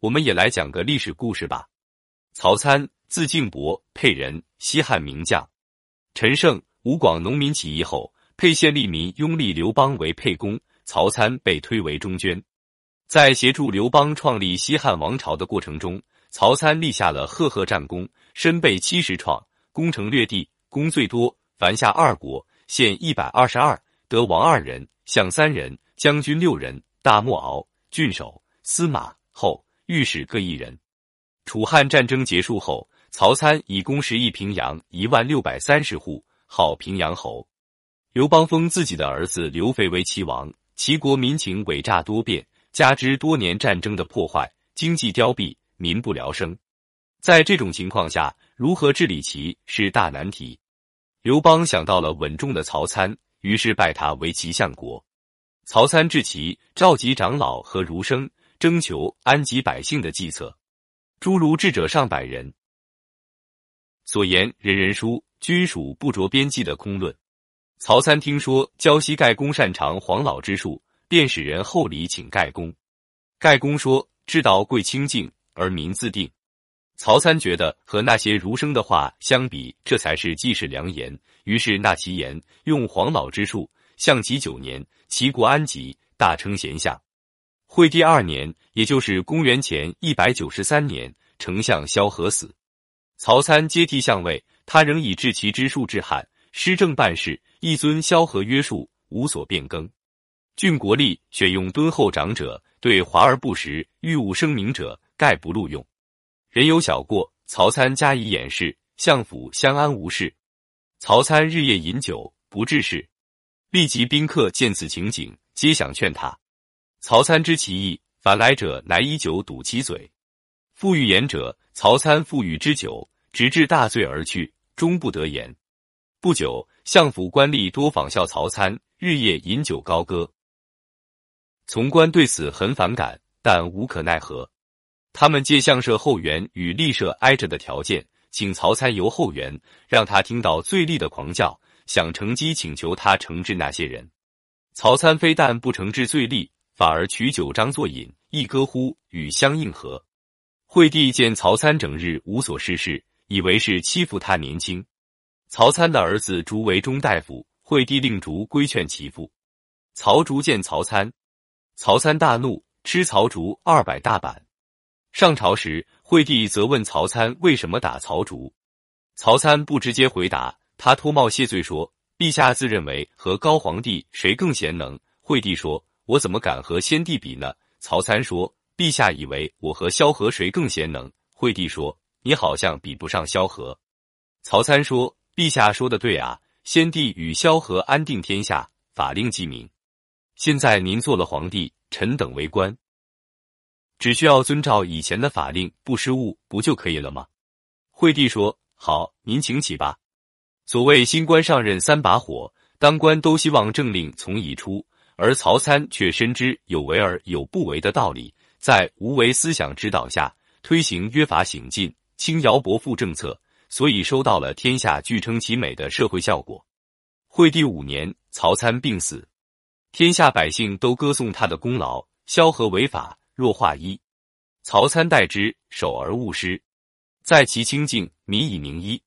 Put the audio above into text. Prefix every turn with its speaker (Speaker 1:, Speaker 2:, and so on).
Speaker 1: 我们也来讲个历史故事吧。曹参，字敬伯，沛人，西汉名将。陈胜，吴广农民起义后，沛县吏民拥立刘邦为沛公，曹参被推为中捐。在协助刘邦创立西汉王朝的过程中，曹参立下了赫赫战功，身背七十创，攻城略地，功最多，凡下二国，县一百二十二，得王二人，相三人，将军六人，大莫敖，郡守、司马、后。御史各一人。楚汉战争结束后，曹参以攻十邑平阳一万六百三十户，号平阳侯。刘邦封自己的儿子刘肥为齐王，齐国民情诡诈多变，加之多年战争的破坏，经济凋敝，民不聊生。在这种情况下，如何治理齐是大难题。刘邦想到了稳重的曹参，于是拜他为齐相国。曹参至齐，召集长老和儒生。征求安吉百姓的计策，诸如智者上百人，所言人人书，均属不着边际的空论。曹参听说胶西盖公擅长黄老之术，便使人厚礼请盖公。盖公说：“知道贵清净，而民自定。”曹参觉得和那些儒生的话相比，这才是济世良言，于是纳其言，用黄老之术。象齐九年，齐国安吉，大称贤相。惠帝二年，也就是公元前一百九十三年，丞相萧何死，曹参接替相位。他仍以治其之术治汉，施政办事，一尊萧何约束，无所变更。郡国吏选用敦厚长者，对华而不实、欲务声名者，概不录用。人有小过，曹参加以掩饰，相府相安无事。曹参日夜饮酒，不治事。立即宾客见此情景，皆想劝他。曹参知其意，反来者乃以酒堵其嘴。复欲言者，曹参复与之酒，直至大醉而去，终不得言。不久，相府官吏多仿效曹参，日夜饮酒高歌。从官对此很反感，但无可奈何。他们借相舍后园与吏舍挨着的条件，请曹参游后园，让他听到醉吏的狂叫，想乘机请求他惩治那些人。曹参非但不惩治醉吏。反而取酒张作饮，一歌呼与相应和。惠帝见曹参整日无所事事，以为是欺负他年轻。曹参的儿子竹为中大夫，惠帝令竹规劝其父。曹竹见曹参，曹参大怒，吃曹竹二百大板。上朝时，惠帝责问曹参为什么打曹竹，曹参不直接回答，他脱帽谢罪说：“陛下自认为和高皇帝谁更贤能？”惠帝说。我怎么敢和先帝比呢？曹参说：“陛下以为我和萧何谁更贤能？”惠帝说：“你好像比不上萧何。”曹参说：“陛下说的对啊，先帝与萧何安定天下，法令既明。现在您做了皇帝，臣等为官，只需要遵照以前的法令，不失误，不就可以了吗？”惠帝说：“好，您请起吧。所谓新官上任三把火，当官都希望政令从已出。”而曹参却深知有为而有不为的道理，在无为思想指导下推行约法省禁、轻徭薄赋政策，所以收到了天下俱称其美的社会效果。惠帝五年，曹参病死，天下百姓都歌颂他的功劳。萧何违法，若化一，曹参代之，守而勿失，在其清净，民以宁一。